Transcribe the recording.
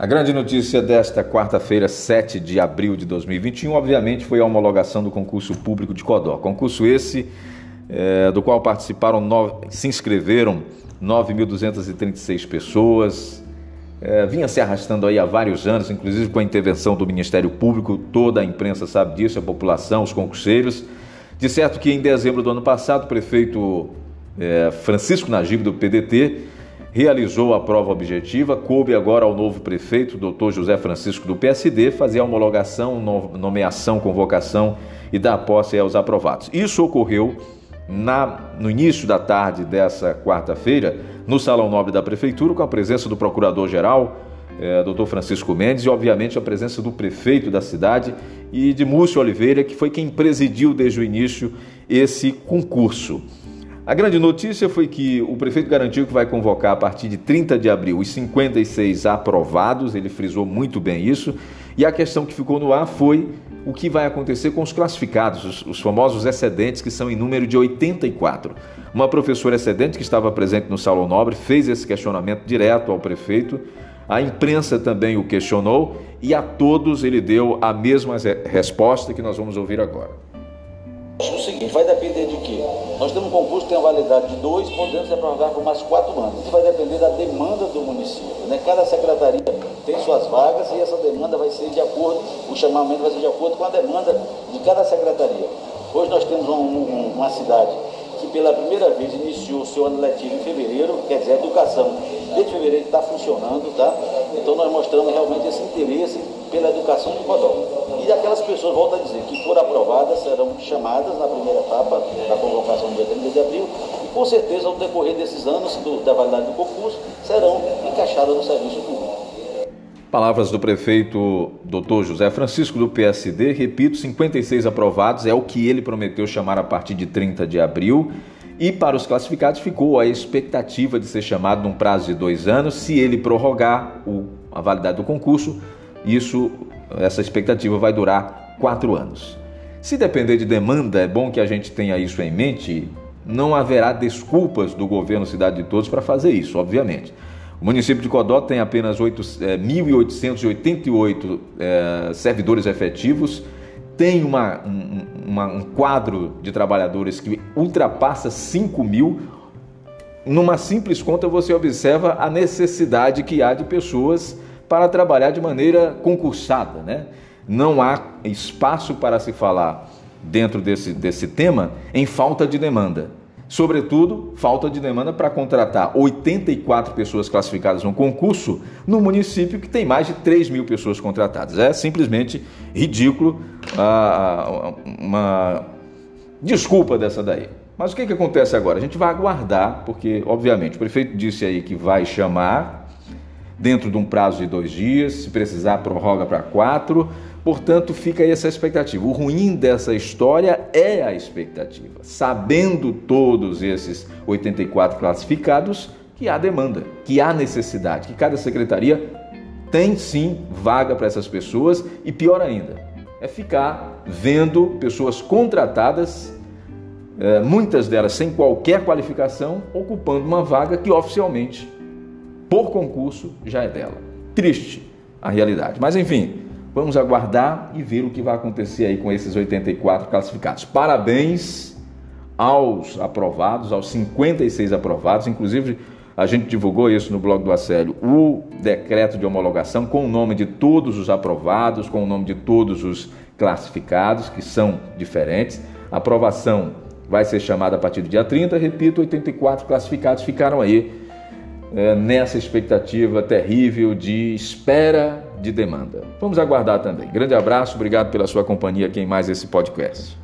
A grande notícia desta quarta-feira, 7 de abril de 2021, obviamente, foi a homologação do concurso público de Codó. Concurso esse é, do qual participaram, nove, se inscreveram 9.236 pessoas. É, vinha se arrastando aí há vários anos, inclusive com a intervenção do Ministério Público, toda a imprensa sabe disso, a população, os concurseiros. De certo que em dezembro do ano passado, o prefeito é, Francisco Najib, do PDT, realizou a prova objetiva, coube agora ao novo prefeito, doutor José Francisco do PSD, fazer a homologação, nomeação, convocação e dar posse aos aprovados. Isso ocorreu na, no início da tarde dessa quarta-feira, no Salão Nobre da Prefeitura, com a presença do Procurador-Geral, eh, doutor Francisco Mendes, e obviamente a presença do prefeito da cidade e de Múcio Oliveira, que foi quem presidiu desde o início esse concurso. A grande notícia foi que o prefeito garantiu que vai convocar a partir de 30 de abril os 56 aprovados, ele frisou muito bem isso, e a questão que ficou no ar foi o que vai acontecer com os classificados, os, os, famosos excedentes, que são em número de 84. Uma professora excedente que estava presente no Salão Nobre fez esse questionamento direto ao prefeito, a imprensa também o questionou e a todos ele deu a mesma resposta que nós vamos ouvir agora. O seguinte, vai depender de quê? Nós temos um concurso que tem uma validade de dois, podemos prorrogar por mais quatro anos. Isso vai depender da demanda do município. Né? Cada secretaria tem suas vagas e essa demanda vai ser de acordo, o chamamento vai ser de acordo com a demanda de cada secretaria. Hoje nós temos um, um, uma cidade que pela primeira vez iniciou o seu ano letivo em fevereiro, quer dizer, a educação desde fevereiro está funcionando, tá? Então nós mostramos realmente esse interesse pela educação de Codó. E aquelas pessoas, volto a dizer, que foram aprovadas serão chamadas na primeira etapa da convocação do dia 30 de abril e com certeza ao decorrer desses anos do, da validade do concurso serão encaixadas no serviço público. Palavras do prefeito Dr. José Francisco do PSD, repito, 56 aprovados, é o que ele prometeu chamar a partir de 30 de abril. E para os classificados ficou a expectativa de ser chamado num prazo de dois anos. Se ele prorrogar o, a validade do concurso, isso essa expectativa vai durar quatro anos. Se depender de demanda, é bom que a gente tenha isso em mente. Não haverá desculpas do governo Cidade de Todos para fazer isso, obviamente. O município de Codó tem apenas 1.888 é, é, servidores efetivos, tem uma, um, uma, um quadro de trabalhadores que ultrapassa 5 mil. Numa simples conta, você observa a necessidade que há de pessoas para trabalhar de maneira concursada. Né? Não há espaço para se falar dentro desse, desse tema em falta de demanda. Sobretudo, falta de demanda para contratar 84 pessoas classificadas no concurso no município que tem mais de 3 mil pessoas contratadas. É simplesmente ridículo ah, uma desculpa dessa daí. Mas o que, que acontece agora? A gente vai aguardar, porque, obviamente, o prefeito disse aí que vai chamar dentro de um prazo de dois dias, se precisar, prorroga para quatro. Portanto, fica aí essa expectativa. O ruim dessa história é a expectativa. Sabendo todos esses 84 classificados, que há demanda, que há necessidade, que cada secretaria tem sim vaga para essas pessoas e pior ainda, é ficar vendo pessoas contratadas, eh, muitas delas sem qualquer qualificação, ocupando uma vaga que oficialmente por concurso já é dela. Triste a realidade. Mas enfim, vamos aguardar e ver o que vai acontecer aí com esses 84 classificados. Parabéns aos aprovados, aos 56 aprovados, inclusive a gente divulgou isso no blog do Acélio, o decreto de homologação com o nome de todos os aprovados, com o nome de todos os classificados, que são diferentes. A aprovação vai ser chamada a partir do dia 30, repito, 84 classificados ficaram aí é, nessa expectativa terrível de espera de demanda. Vamos aguardar também. Grande abraço, obrigado pela sua companhia aqui em mais esse podcast.